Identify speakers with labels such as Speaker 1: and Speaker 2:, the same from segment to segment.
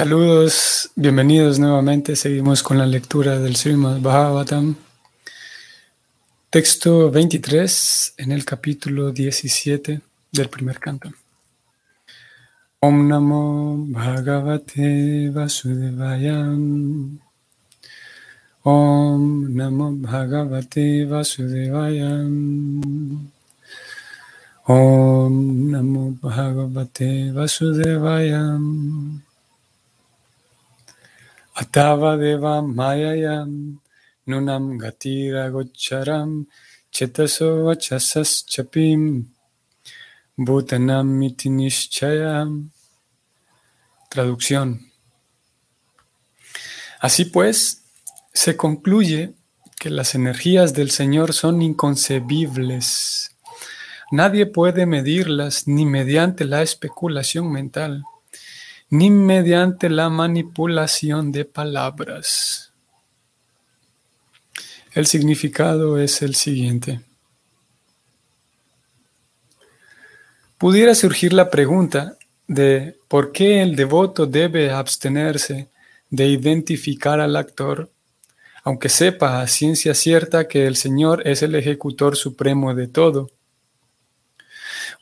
Speaker 1: Saludos, bienvenidos nuevamente. Seguimos con la lectura del Srimad Bhagavatam. Texto 23 en el capítulo 17 del primer canto. Om Namo Bhagavate Vasudevaya. Om Namo Bhagavate Vasudevaya. Om Namo Bhagavate Vasudevaya. Atava Deva Mayayam Nunam Gatira Gocharam Chetaso Vachasas Chapim Bhutanam Mitinishchayam Traducción. Así pues, se concluye que las energías del Señor son inconcebibles. Nadie puede medirlas ni mediante la especulación mental ni mediante la manipulación de palabras. El significado es el siguiente. Pudiera surgir la pregunta de por qué el devoto debe abstenerse de identificar al actor, aunque sepa a ciencia cierta que el Señor es el ejecutor supremo de todo.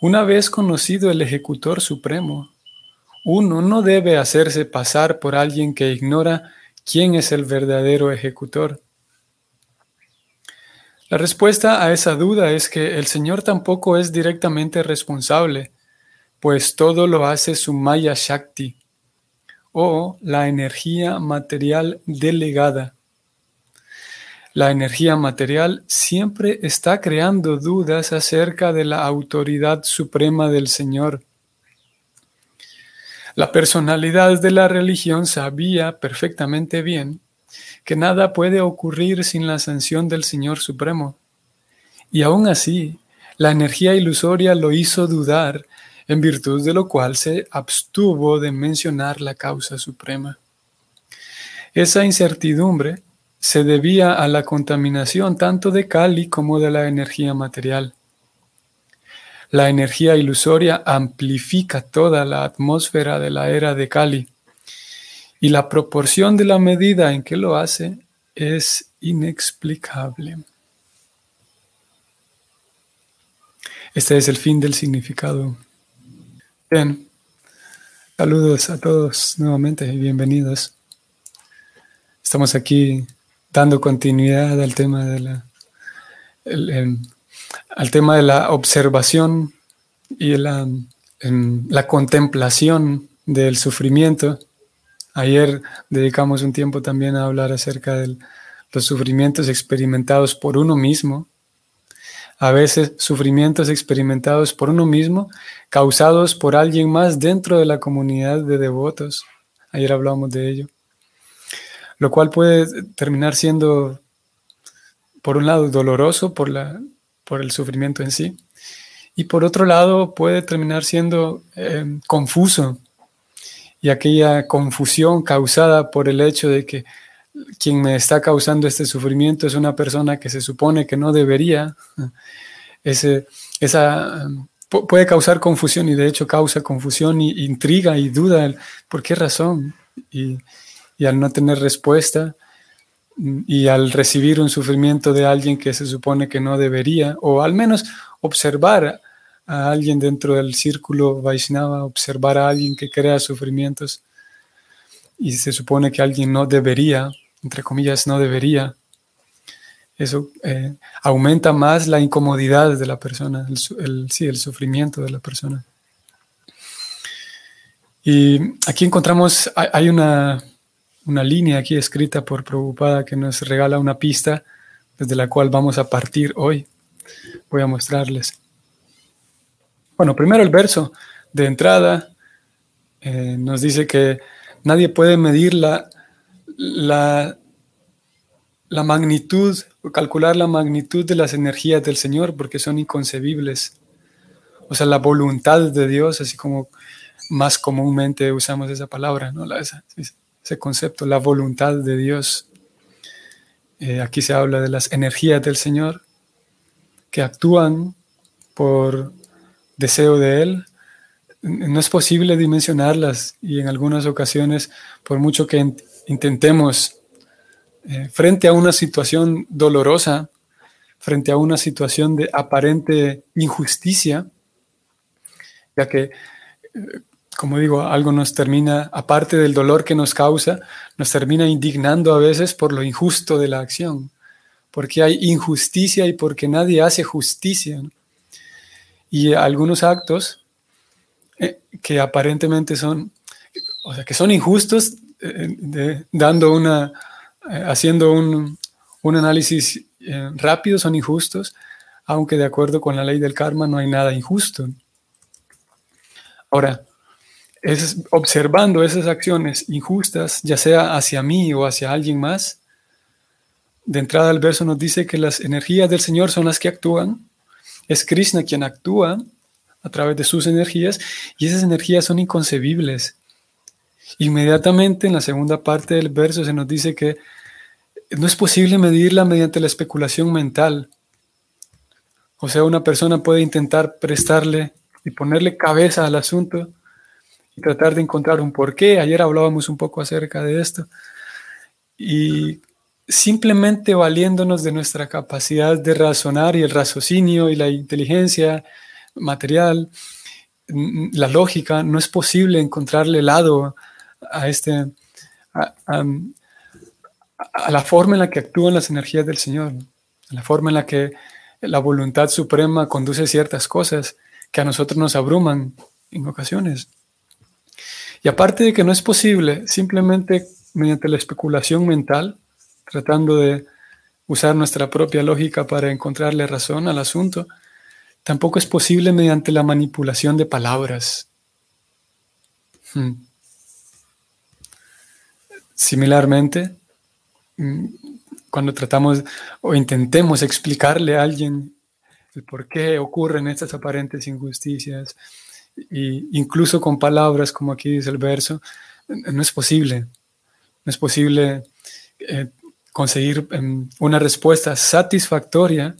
Speaker 1: Una vez conocido el ejecutor supremo, uno no debe hacerse pasar por alguien que ignora quién es el verdadero ejecutor. La respuesta a esa duda es que el Señor tampoco es directamente responsable, pues todo lo hace su Maya Shakti, o la energía material delegada. La energía material siempre está creando dudas acerca de la autoridad suprema del Señor la personalidad de la religión sabía perfectamente bien que nada puede ocurrir sin la sanción del Señor Supremo. Y aún así, la energía ilusoria lo hizo dudar, en virtud de lo cual se abstuvo de mencionar la causa suprema. Esa incertidumbre se debía a la contaminación tanto de Kali como de la energía material. La energía ilusoria amplifica toda la atmósfera de la era de Kali y la proporción de la medida en que lo hace es inexplicable. Este es el fin del significado. Bien, saludos a todos nuevamente y bienvenidos. Estamos aquí dando continuidad al tema de la, al tema de la observación y la, la contemplación del sufrimiento. Ayer dedicamos un tiempo también a hablar acerca de los sufrimientos experimentados por uno mismo. A veces sufrimientos experimentados por uno mismo, causados por alguien más dentro de la comunidad de devotos. Ayer hablamos de ello. Lo cual puede terminar siendo, por un lado, doloroso por la, por el sufrimiento en sí. Y por otro lado, puede terminar siendo eh, confuso. Y aquella confusión causada por el hecho de que quien me está causando este sufrimiento es una persona que se supone que no debería, ese, esa, puede causar confusión y de hecho causa confusión y intriga y duda. ¿Por qué razón? Y, y al no tener respuesta, y al recibir un sufrimiento de alguien que se supone que no debería, o al menos observar a alguien dentro del círculo Vaishnava, observar a alguien que crea sufrimientos y se supone que alguien no debería, entre comillas, no debería, eso eh, aumenta más la incomodidad de la persona, el, sí, el sufrimiento de la persona. Y aquí encontramos, hay una, una línea aquí escrita por Prabhupada que nos regala una pista desde la cual vamos a partir hoy. Voy a mostrarles. Bueno, primero el verso de entrada eh, nos dice que nadie puede medir la, la, la magnitud o calcular la magnitud de las energías del Señor porque son inconcebibles. O sea, la voluntad de Dios, así como más comúnmente usamos esa palabra, ¿no? La, esa, ese concepto, la voluntad de Dios. Eh, aquí se habla de las energías del Señor que actúan por deseo de Él, no es posible dimensionarlas y en algunas ocasiones, por mucho que intentemos, eh, frente a una situación dolorosa, frente a una situación de aparente injusticia, ya que, eh, como digo, algo nos termina, aparte del dolor que nos causa, nos termina indignando a veces por lo injusto de la acción, porque hay injusticia y porque nadie hace justicia. Y algunos actos eh, que aparentemente son, o sea, que son injustos, eh, dando una, haciendo un, un análisis rápido, son injustos, aunque de acuerdo con la ley del karma no hay nada injusto. Ahora, es observando esas acciones injustas, ya sea hacia mí o hacia alguien más, de entrada el verso nos dice que las energías del Señor son las que actúan, es Krishna quien actúa a través de sus energías y esas energías son inconcebibles. Inmediatamente en la segunda parte del verso se nos dice que no es posible medirla mediante la especulación mental. O sea, una persona puede intentar prestarle y ponerle cabeza al asunto y tratar de encontrar un porqué. Ayer hablábamos un poco acerca de esto. Y simplemente valiéndonos de nuestra capacidad de razonar y el raciocinio y la inteligencia material, la lógica, no es posible encontrarle lado a este a, a, la forma en la que actúan las energías del Señor, a la forma en la que la voluntad suprema conduce ciertas cosas que a nosotros nos abruman en ocasiones. Y aparte de que no es posible simplemente mediante la especulación mental, tratando de usar nuestra propia lógica para encontrarle razón al asunto, tampoco es posible mediante la manipulación de palabras. Hmm. Similarmente, mm, cuando tratamos o intentemos explicarle a alguien por qué ocurren estas aparentes injusticias, y incluso con palabras como aquí dice el verso, no es posible. No es posible eh, conseguir em, una respuesta satisfactoria,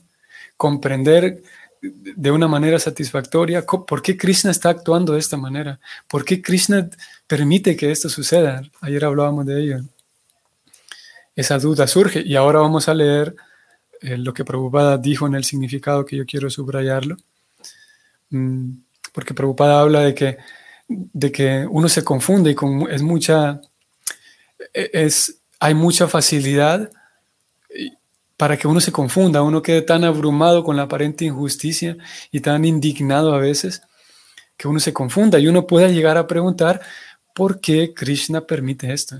Speaker 1: comprender de una manera satisfactoria por qué Krishna está actuando de esta manera, por qué Krishna permite que esto suceda. Ayer hablábamos de ello. Esa duda surge y ahora vamos a leer eh, lo que Prabhupada dijo en el significado que yo quiero subrayarlo, mm, porque Prabhupada habla de que, de que uno se confunde y es mucha, e, es, hay mucha facilidad para que uno se confunda, uno quede tan abrumado con la aparente injusticia y tan indignado a veces, que uno se confunda y uno pueda llegar a preguntar, ¿por qué Krishna permite esto?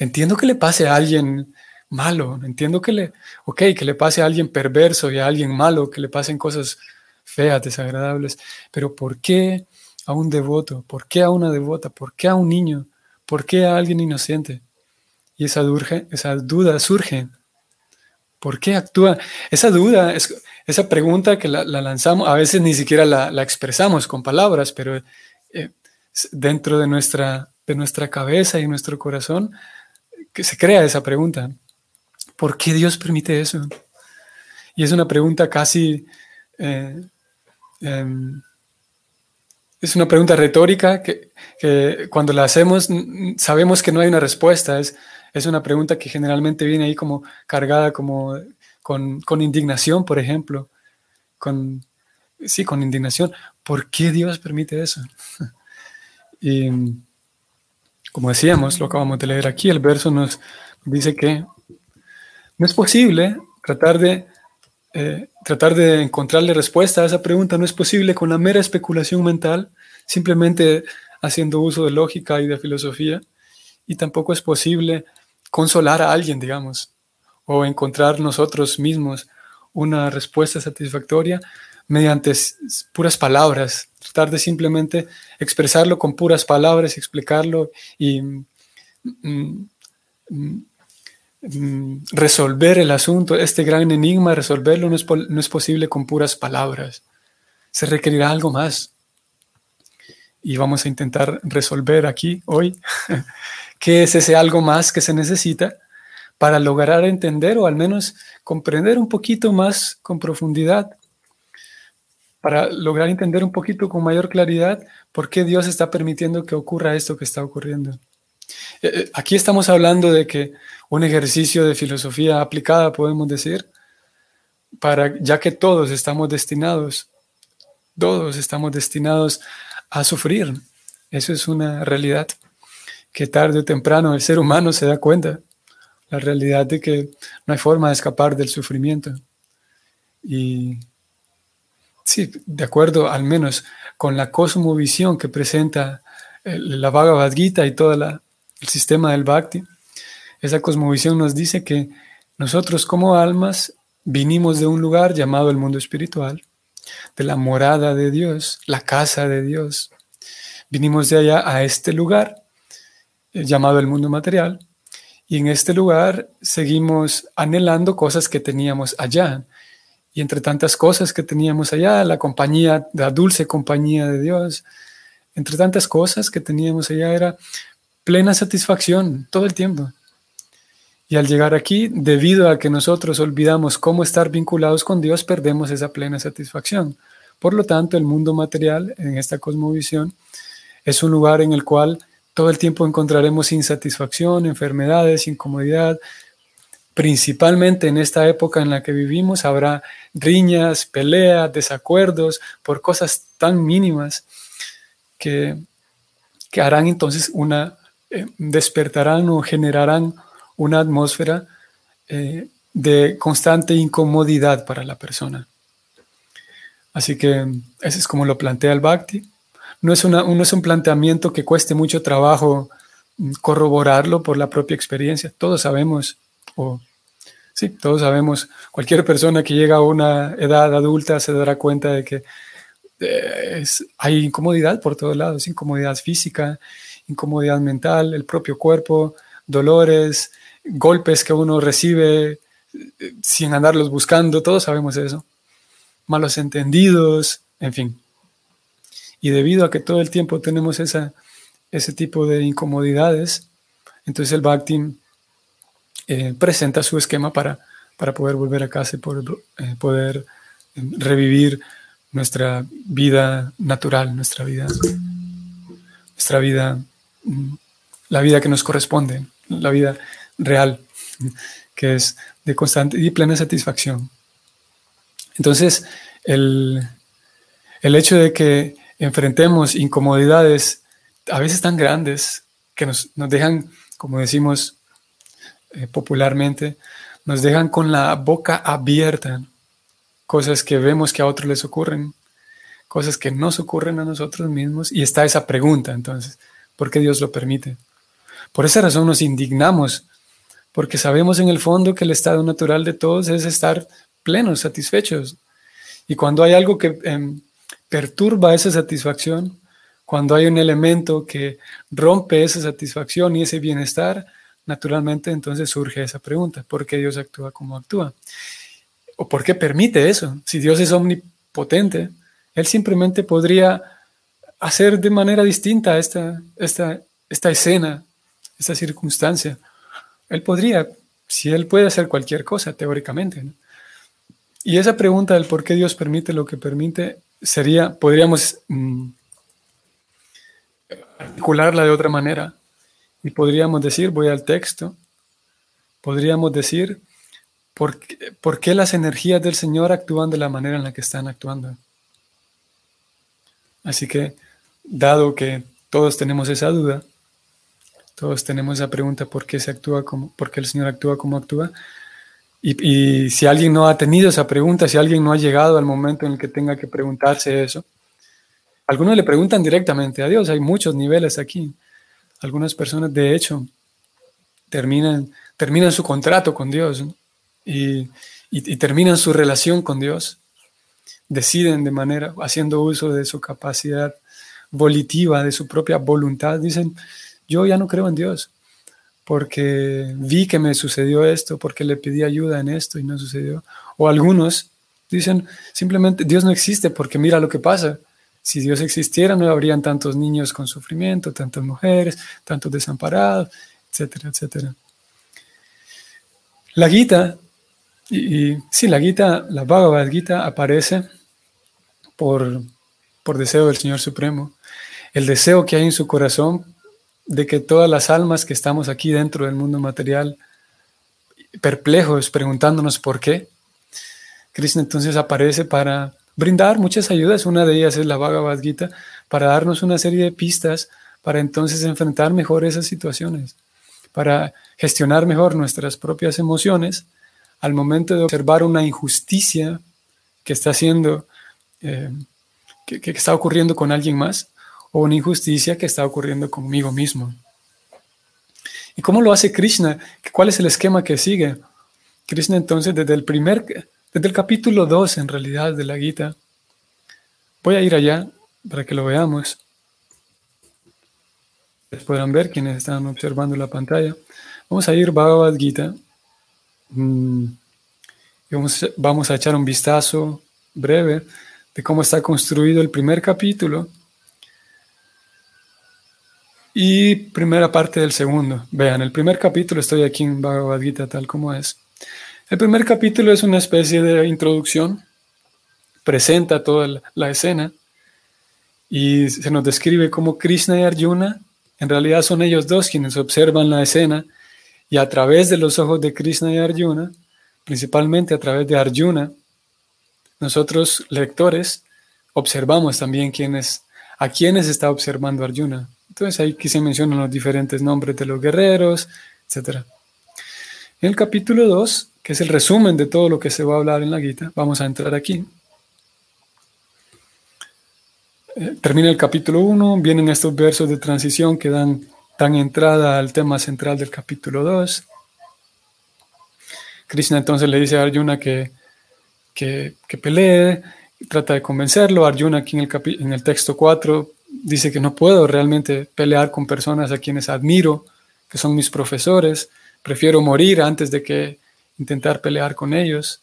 Speaker 1: Entiendo que le pase a alguien malo. Entiendo que le, ok, que le pase a alguien perverso y a alguien malo, que le pasen cosas feas, desagradables, pero ¿por qué a un devoto? ¿Por qué a una devota? ¿Por qué a un niño? ¿Por qué a alguien inocente? Y esa, duda surge. ¿Por qué actúa? Esa duda, es, esa pregunta que la, lanzamos, a veces ni siquiera la, expresamos con palabras, pero eh, dentro de nuestra, de nuestra cabeza y nuestro corazón, que se crea esa pregunta. ¿Por qué Dios permite eso? Y es una pregunta casi... Eh, em, es una pregunta retórica que, cuando la hacemos sabemos que no hay una respuesta. Es, es una pregunta que generalmente viene ahí como cargada como con, con indignación, por ejemplo. Con, sí, con indignación. ¿Por qué Dios permite eso? y como decíamos, lo acabamos de leer aquí, el verso nos dice que no es posible tratar de, eh, tratar de encontrarle respuesta a esa pregunta, no es posible con la mera especulación mental, simplemente haciendo uso de lógica y de filosofía, y tampoco es posible consolar a alguien, digamos, o encontrar nosotros mismos una respuesta satisfactoria mediante puras palabras, tratar de simplemente expresarlo con puras palabras, explicarlo y mm, mm, mm, resolver el asunto, este gran enigma, resolverlo no es, no es posible con puras palabras. Se requerirá algo más. Y vamos a intentar resolver aquí, hoy, qué es ese algo más que se necesita para lograr entender o al menos comprender un poquito más con profundidad, para lograr entender un poquito con mayor claridad por qué Dios está permitiendo que ocurra esto que está ocurriendo. Eh, eh, aquí estamos hablando de que un ejercicio de filosofía aplicada, podemos decir, para, ya que todos estamos destinados, todos estamos destinados a sufrir. Eso es una realidad que tarde o temprano el ser humano se da cuenta. La realidad de que no hay forma de escapar del sufrimiento. Y sí, de acuerdo al menos con la cosmovisión que presenta la Bhagavad Gita y todo el sistema del Bhakti, esa cosmovisión nos dice que nosotros como almas vinimos de un lugar llamado el mundo espiritual, de la morada de Dios, la casa de Dios. Vinimos de allá a este lugar eh, llamado el mundo material y en este lugar seguimos anhelando cosas que teníamos allá. Y entre tantas cosas que teníamos allá, la compañía, la dulce compañía de Dios, entre tantas cosas que teníamos allá era plena satisfacción todo el tiempo. Y al llegar aquí, debido a que nosotros olvidamos cómo estar vinculados con Dios, perdemos esa plena satisfacción. Por lo tanto, el mundo material, en esta cosmovisión, es un lugar en el cual todo el tiempo encontraremos insatisfacción, enfermedades, incomodidad. Principalmente en esta época en la que vivimos habrá riñas, peleas, desacuerdos por cosas tan mínimas que, que harán entonces una, eh, despertarán o generarán una atmósfera eh, de constante incomodidad para la persona. Así que ese es como lo plantea el Bhakti. No es, una, no es un planteamiento que cueste mucho trabajo mm, corroborarlo por la propia experiencia. Todos sabemos, o sí, todos sabemos, cualquier persona que llega a una edad adulta se dará cuenta de que eh, hay incomodidad por todos lados, incomodidad física, incomodidad mental, el propio cuerpo, dolores, golpes que uno recibe eh, sin andarlos buscando, todos sabemos eso. Malos entendidos, en fin. Y debido a que todo el tiempo tenemos ese tipo de incomodidades, entonces el Bhakti eh, presenta su esquema para, para poder volver a casa y poder, eh, revivir nuestra vida natural, nuestra vida, nuestra vida, la vida que nos corresponde, la vida real, que es de constante y plena satisfacción. Entonces, el, hecho de que enfrentemos incomodidades a veces tan grandes que nos, dejan, como decimos eh, popularmente, nos dejan con la boca abierta, cosas que vemos que a otros les ocurren, cosas que nos ocurren a nosotros mismos, y está esa pregunta entonces, ¿por qué Dios lo permite? Por esa razón nos indignamos porque sabemos en el fondo que el estado natural de todos es estar plenos, satisfechos. Y cuando hay algo que em, perturba esa satisfacción, cuando hay un elemento que rompe esa satisfacción y ese bienestar, naturalmente entonces surge esa pregunta, ¿por qué Dios actúa como actúa? ¿O por qué permite eso? Si Dios es omnipotente, Él simplemente podría hacer de manera distinta esta, esta, esta escena, esta circunstancia. Él podría, si él puede hacer cualquier cosa, teóricamente. Y esa pregunta del por qué Dios permite lo que permite sería, podríamos mm, articularla de otra manera. Y podríamos decir, voy al texto, podríamos decir, ¿por ¿por qué las energías del Señor actúan de la manera en la que están actuando? Así que, dado que todos tenemos esa duda, todos tenemos esa pregunta, ¿por qué se actúa como, por qué el Señor actúa como actúa? Y, si alguien no ha tenido esa pregunta, si alguien no ha llegado al momento en el que tenga que preguntarse eso, algunos le preguntan directamente a Dios, hay muchos niveles aquí. Algunas personas, de hecho, terminan, terminan su contrato con Dios y, y, terminan su relación con Dios. Deciden de manera, haciendo uso de su capacidad volitiva, de su propia voluntad, dicen, yo ya no creo en Dios porque vi que me sucedió esto, porque le pedí ayuda en esto y no sucedió. O algunos dicen simplemente Dios no existe porque mira lo que pasa. Si Dios existiera no habrían tantos niños con sufrimiento, tantas mujeres, tantos desamparados, etcétera, etcétera. La Gita, y, sí, la Gita, la Bhagavad Gita aparece por, por deseo del Señor Supremo, el deseo que hay en su corazón de que todas las almas que estamos aquí dentro del mundo material, perplejos, preguntándonos por qué, Krishna entonces aparece para brindar muchas ayudas. Una de ellas es la Bhagavad Gita, para darnos una serie de pistas para entonces enfrentar mejor esas situaciones, para gestionar mejor nuestras propias emociones al momento de observar una injusticia que está haciendo, eh, que, que está ocurriendo con alguien más, o una injusticia que está ocurriendo conmigo mismo. ¿Y cómo lo hace Krishna? ¿Cuál es el esquema que sigue? Krishna entonces desde el primer, desde el capítulo 2 en realidad de la Gita, voy a ir allá para que lo veamos podrán ver quienes están observando la pantalla. Vamos a ir Bhagavad Gita. Mm, vamos, vamos a echar un vistazo breve de cómo está construido el primer capítulo y primera parte del segundo. Vean, el primer capítulo, estoy aquí en Bhagavad Gita tal como es. El primer capítulo es una especie de introducción, presenta toda la escena y se nos describe cómo Krishna y Arjuna en realidad son ellos dos quienes observan la escena y a través de los ojos de Krishna y Arjuna, principalmente a través de Arjuna, nosotros lectores observamos también quiénes, a quiénes está observando Arjuna. Entonces ahí aquí se mencionan los diferentes nombres de los guerreros, etc. En el capítulo 2, que es el resumen de todo lo que se va a hablar en la Gita, vamos a entrar aquí. Eh, termina el capítulo 1, vienen estos versos de transición que dan, dan entrada al tema central del capítulo 2. Krishna entonces le dice a Arjuna que, que, pelee, trata de convencerlo. Arjuna aquí en el, en el texto 4 dice que no puedo realmente pelear con personas a quienes admiro, que son mis profesores. Prefiero morir antes de que intentar pelear con ellos.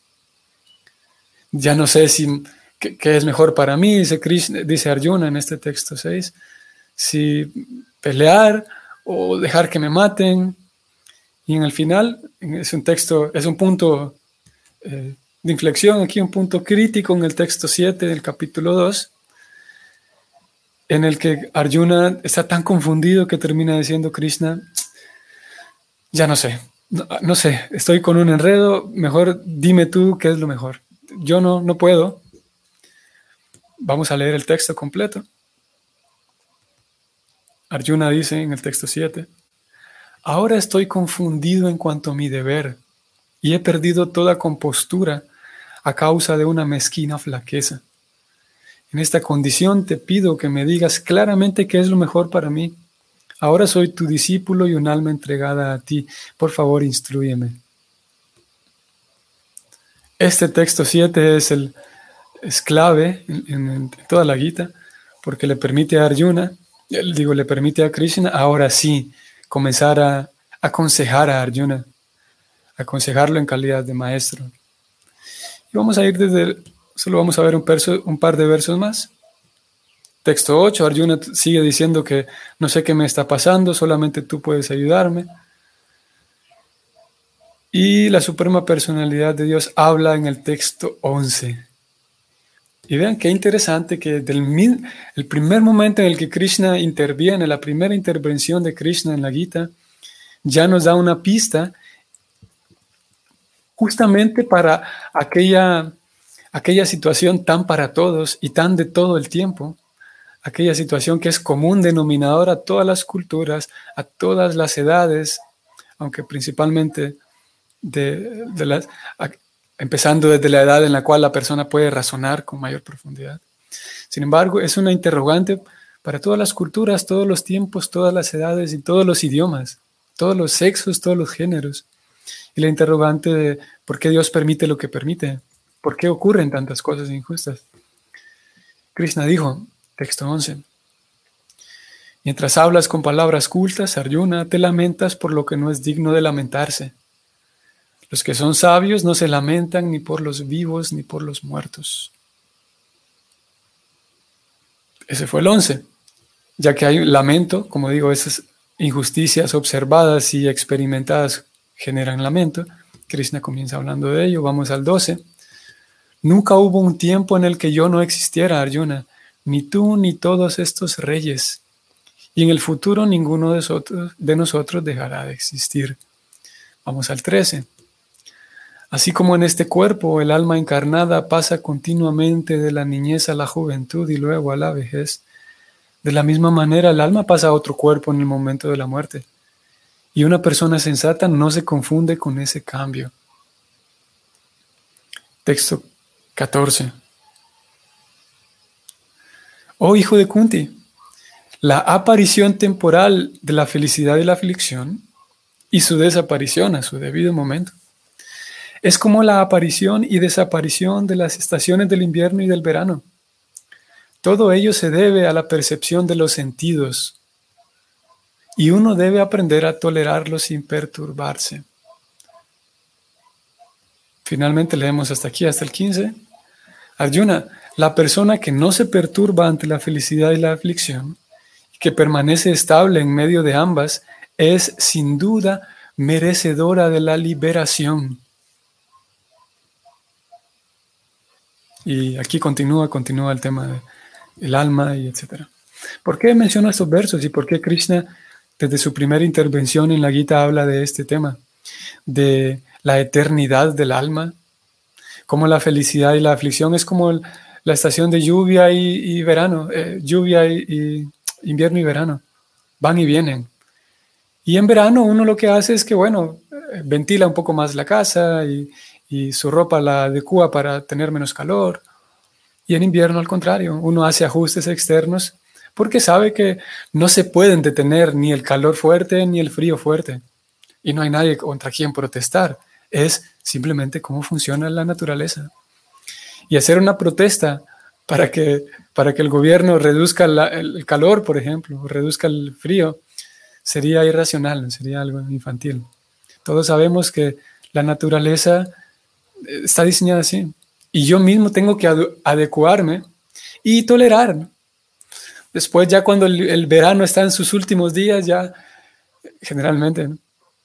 Speaker 1: Ya no sé si ¿Qué, es mejor para mí? Dice, dice Arjuna en este texto 6. Si pelear o dejar que me maten. Y en el final, es un texto, es un punto eh, de inflexión, aquí un punto crítico en el texto 7 del capítulo 2, en el que Arjuna está tan confundido que termina diciendo Krishna, ya no sé, no, sé, estoy con un enredo, mejor dime tú qué es lo mejor. Yo no, no puedo, Vamos a leer el texto completo. Arjuna dice en el texto 7, Ahora estoy confundido en cuanto a mi deber y he perdido toda compostura a causa de una mezquina flaqueza. En esta condición te pido que me digas claramente qué es lo mejor para mí. Ahora soy tu discípulo y un alma entregada a ti. Por favor, instruyeme. Este texto 7 es el es clave en, toda la Gita porque le permite a Arjuna, digo, le permite a Krishna ahora sí comenzar a aconsejar a Arjuna, aconsejarlo en calidad de maestro. Y vamos a ir desde, solo vamos a ver un, par de versos más. Texto 8, Arjuna sigue diciendo que no sé qué me está pasando, solamente tú puedes ayudarme. Y la Suprema Personalidad de Dios habla en el texto 11. Y vean qué interesante que del el primer momento en el que Krishna interviene, la primera intervención de Krishna en la Gita, ya nos da una pista justamente para aquella, aquella situación tan para todos y tan de todo el tiempo, aquella situación que es común denominador a todas las culturas, a todas las edades, aunque principalmente de, las, empezando desde la edad en la cual la persona puede razonar con mayor profundidad. Sin embargo, es una interrogante para todas las culturas, todos los tiempos, todas las edades y todos los idiomas, todos los sexos, todos los géneros. Y la interrogante de por qué Dios permite lo que permite, por qué ocurren tantas cosas injustas. Krishna dijo, texto 11, mientras hablas con palabras cultas, Arjuna, te lamentas por lo que no es digno de lamentarse los que son sabios no se lamentan ni por los vivos ni por los muertos. Ese fue el 11. Ya que hay lamento, como digo, esas injusticias observadas y experimentadas generan lamento. Krishna comienza hablando de ello. Vamos al 12. Nunca hubo un tiempo en el que yo no existiera, Arjuna, ni tú ni todos estos reyes. Y en el futuro ninguno de nosotros, de nosotros dejará de existir. Vamos al 13. Así como en este cuerpo el alma encarnada pasa continuamente de la niñez a la juventud y luego a la vejez, de la misma manera el alma pasa a otro cuerpo en el momento de la muerte. Y una persona sensata no se confunde con ese cambio. Texto 14. Oh hijo de Kunti, la aparición temporal de la felicidad y la aflicción y su desaparición a su debido momento es como la aparición y desaparición de las estaciones del invierno y del verano. Todo ello se debe a la percepción de los sentidos y uno debe aprender a tolerarlo sin perturbarse. Finalmente leemos hasta aquí, hasta el 15. Arjuna, la persona que no se perturba ante la felicidad y la aflicción, que permanece estable en medio de ambas, es sin duda merecedora de la liberación. Y aquí continúa, continúa el tema del alma y etcétera. ¿Por qué menciono estos versos y por qué Krishna desde su primera intervención en la Gita habla de este tema, de la eternidad del alma, como la felicidad y la aflicción es como la estación de lluvia y, verano, eh, lluvia y, invierno y verano, van y vienen. Y en verano uno lo que hace es que, bueno, eh, ventila un poco más la casa y, su ropa la adecua para tener menos calor. Y en invierno, al contrario, uno hace ajustes externos porque sabe que no se pueden detener ni el calor fuerte ni el frío fuerte. Y no hay nadie contra quien protestar. Es simplemente cómo funciona la naturaleza. Y hacer una protesta para que, para que el gobierno reduzca el calor, por ejemplo, o reduzca el frío, sería irracional, sería algo infantil. Todos sabemos que la naturaleza está diseñada así. Y yo mismo tengo que adecuarme y tolerar. Después ya cuando el, verano está en sus últimos días, ya generalmente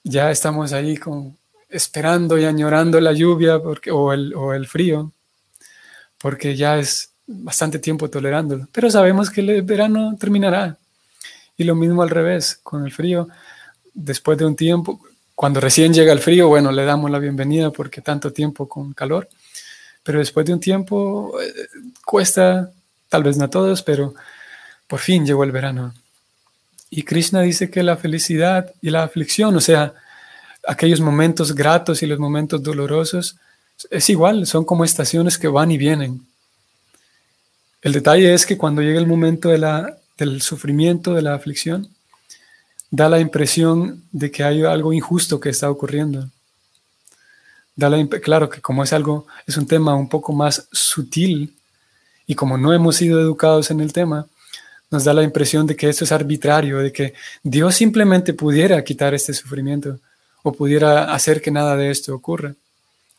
Speaker 1: ya estamos ahí con, esperando y añorando la lluvia porque, o, el, o el frío, porque ya es bastante tiempo tolerándolo. Pero sabemos que el verano terminará. Y lo mismo al revés, con el frío, después de un tiempo, cuando recién llega el frío, bueno, le damos la bienvenida porque tanto tiempo con calor, pero después de un tiempo eh, cuesta, tal vez no a todos, pero por fin llegó el verano. Y Krishna dice que la felicidad y la aflicción, o sea, aquellos momentos gratos y los momentos dolorosos, es igual, son como estaciones que van y vienen. El detalle es que cuando llega el momento de la, del sufrimiento, de la aflicción, da la impresión de que hay algo injusto que está ocurriendo. Da la claro que como es algo, es un tema un poco más sutil y como no hemos sido educados en el tema, nos da la impresión de que esto es arbitrario, de que Dios simplemente pudiera quitar este sufrimiento o pudiera hacer que nada de esto ocurra.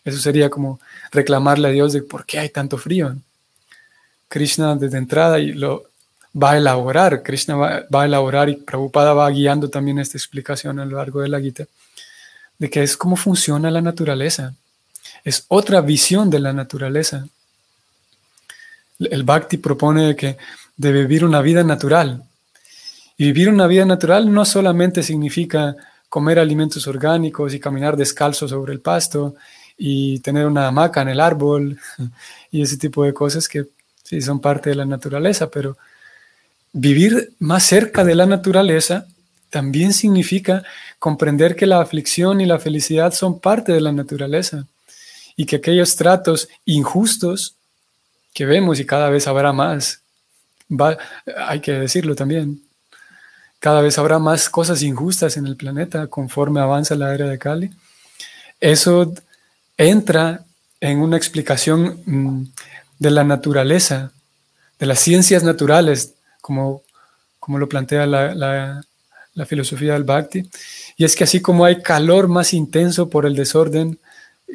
Speaker 1: Eso sería como reclamarle a Dios de por qué hay tanto frío. Krishna desde entrada y lo va a elaborar, Krishna va, a elaborar y Prabhupada va guiando también esta explicación a lo largo de la Gita, de que es cómo funciona la naturaleza. Es otra visión de la naturaleza. El Bhakti propone que de vivir una vida natural. Y vivir una vida natural no solamente significa comer alimentos orgánicos y caminar descalzo sobre el pasto y tener una hamaca en el árbol y ese tipo de cosas que sí son parte de la naturaleza, pero vivir más cerca de la naturaleza también significa comprender que la aflicción y la felicidad son parte de la naturaleza y que aquellos tratos injustos que vemos y cada vez habrá más hay que decirlo también. Cada vez habrá más cosas injustas en el planeta conforme avanza la era de Cali. Eso entra en una explicación mm, de la naturaleza, de las ciencias naturales, como, como lo plantea la, la filosofía del Bhakti. Y es que así como hay calor más intenso por el desorden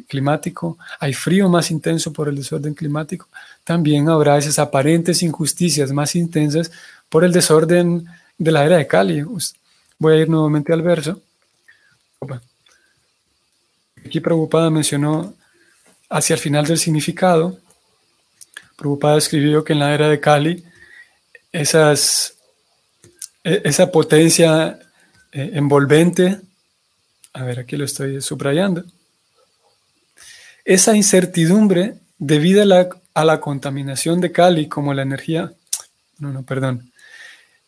Speaker 1: climático, hay frío más intenso por el desorden climático, también habrá esas aparentes injusticias más intensas por el desorden de la era de Cali. Voy a ir nuevamente al verso. Aquí Prabhupada mencionó hacia el final del significado Prabhupada escribió que en la era de esas, e, esa potencia eh, envolvente, a ver, aquí lo estoy subrayando, esa incertidumbre debido a la, a la contaminación de Kali como la energía, no, no, perdón,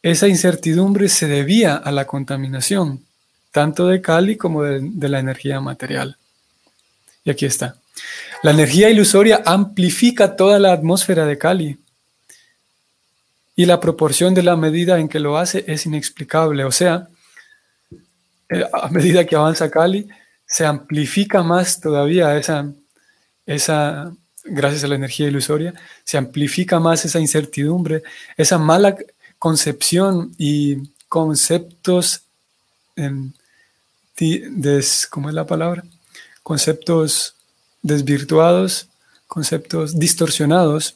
Speaker 1: esa incertidumbre se debía a la contaminación, tanto de Kali como de la energía material. Y aquí está. La energía ilusoria amplifica toda la atmósfera de Kali. Y la proporción de la medida en que lo hace es inexplicable. O sea, eh, a medida que avanza Kali, se amplifica más todavía esa, esa, gracias a la energía ilusoria, se amplifica más esa incertidumbre, esa mala concepción y conceptos, en, ¿cómo es la palabra? Conceptos desvirtuados, conceptos distorsionados.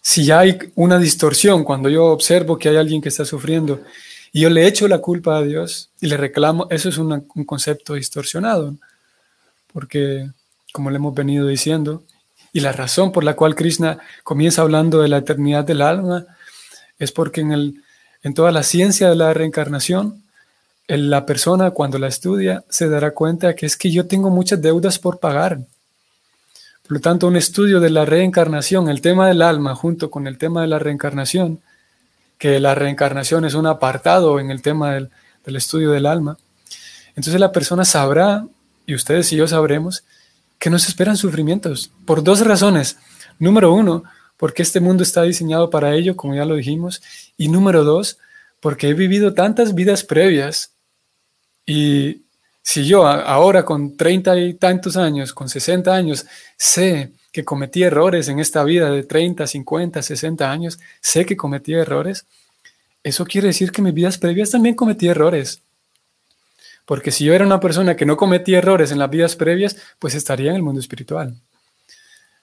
Speaker 1: Si hay una distorsión, cuando yo observo que hay alguien que está sufriendo y yo le echo la culpa a Dios y le reclamo, eso es un concepto distorsionado, porque como le hemos venido diciendo, y la razón por la cual Krishna comienza hablando de la eternidad del alma es porque en, el, en toda la ciencia de la reencarnación la persona cuando la estudia se dará cuenta que es que yo tengo muchas deudas por pagar. Por lo tanto, un estudio de la reencarnación, el tema del alma junto con el tema de la reencarnación, que la reencarnación es un apartado en el tema del, del estudio del alma, entonces la persona sabrá, y ustedes y yo sabremos, que nos esperan sufrimientos por dos razones. Número uno, porque este mundo está diseñado para ello, como ya lo dijimos, y número dos, porque he vivido tantas vidas previas y si yo ahora con treinta y tantos años, con 60 años, sé que cometí errores en esta vida de 30, 50, 60 años, sé que cometí errores, eso quiere decir que mis vidas previas también cometí errores. Porque si yo era una persona que no cometía errores en las vidas previas, pues estaría en el mundo espiritual.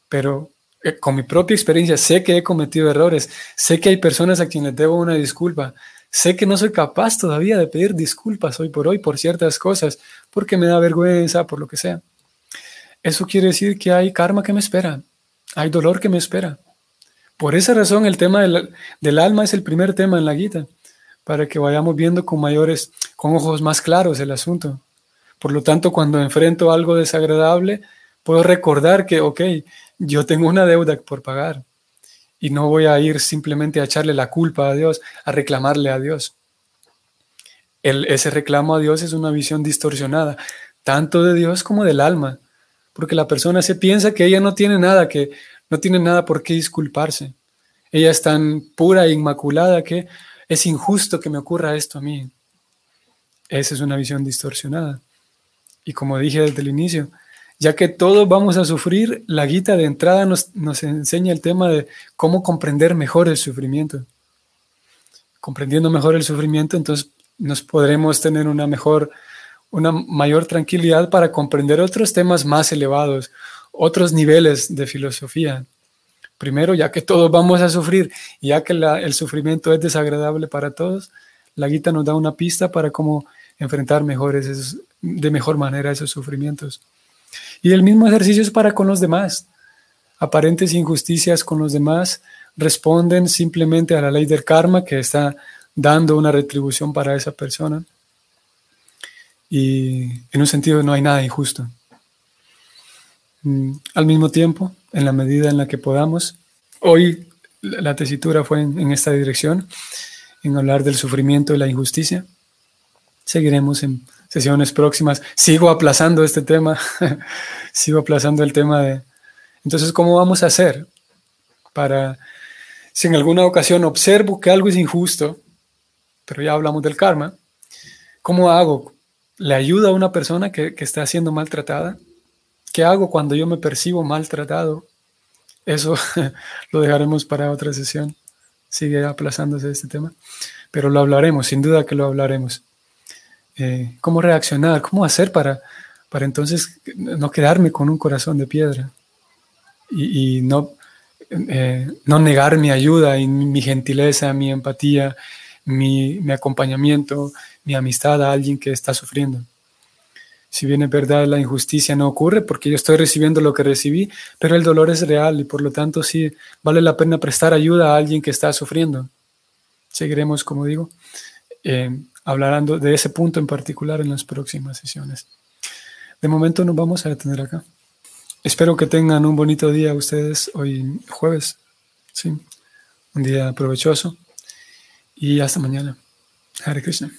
Speaker 1: Pero con mi propia experiencia sé que he cometido errores, sé que hay personas a quienes debo una disculpa, Sé que no soy capaz todavía de pedir disculpas hoy por hoy por ciertas cosas, porque me da vergüenza, por lo que sea. Eso quiere decir que hay karma que me espera, hay dolor que me espera. Por esa razón el tema del, alma es el primer tema en la guita, para que vayamos viendo con mayores, con ojos más claros el asunto. Por lo tanto, cuando enfrento algo desagradable, puedo recordar que, ok, yo tengo una deuda por pagar y no voy a ir simplemente a echarle la culpa a Dios, a reclamarle a Dios. Ese reclamo a Dios es una visión distorsionada, tanto de Dios como del alma, porque la persona se piensa que ella no tiene nada, que no tiene nada por qué disculparse. Ella es tan pura e inmaculada que es injusto que me ocurra esto a mí. Esa es una visión distorsionada. Y como dije desde el inicio, ya que todos vamos a sufrir, la guita de entrada nos, enseña el tema de cómo comprender mejor el sufrimiento. Comprendiendo mejor el sufrimiento, entonces nos podremos tener una mejor, una mayor tranquilidad para comprender otros temas más elevados, otros niveles de filosofía. Primero, ya que todos vamos a sufrir ya que el sufrimiento es desagradable para todos, la guita nos da una pista para cómo enfrentar mejores de mejor manera esos sufrimientos. Y el mismo ejercicio es para con los demás. Aparentes injusticias con los demás responden simplemente a la ley del karma que está dando una retribución para esa persona. Y en un sentido no hay nada injusto. Mm, al mismo tiempo, en la medida en la que podamos, hoy la tesitura fue en, esta dirección, en hablar del sufrimiento y la injusticia. Seguiremos en sesiones próximas. Sigo aplazando este tema, sigo aplazando el tema de... Entonces, ¿cómo vamos a hacer para, si en alguna ocasión observo que algo es injusto, pero ya hablamos del karma, ¿cómo hago? ¿Le ayuda a una persona que, que está siendo maltratada? ¿Qué hago cuando yo me percibo maltratado? Eso lo dejaremos para otra sesión. Sigue aplazándose este tema, pero lo hablaremos, sin duda que lo hablaremos. Eh, cómo reaccionar, cómo hacer para, para entonces no quedarme con un corazón de piedra y, no, eh, no negar mi ayuda y mi gentileza, mi empatía, mi, mi, acompañamiento, mi amistad a alguien que está sufriendo. Si bien es verdad, la injusticia no ocurre porque yo estoy recibiendo lo que recibí, pero el dolor es real y por lo tanto sí vale la pena prestar ayuda a alguien que está sufriendo. Seguiremos, como digo, eh, hablando de ese punto en particular en las próximas sesiones. De momento nos vamos a detener acá. Espero que tengan un bonito día ustedes hoy jueves. Sí, un día provechoso. Y hasta mañana. Hare Krishna.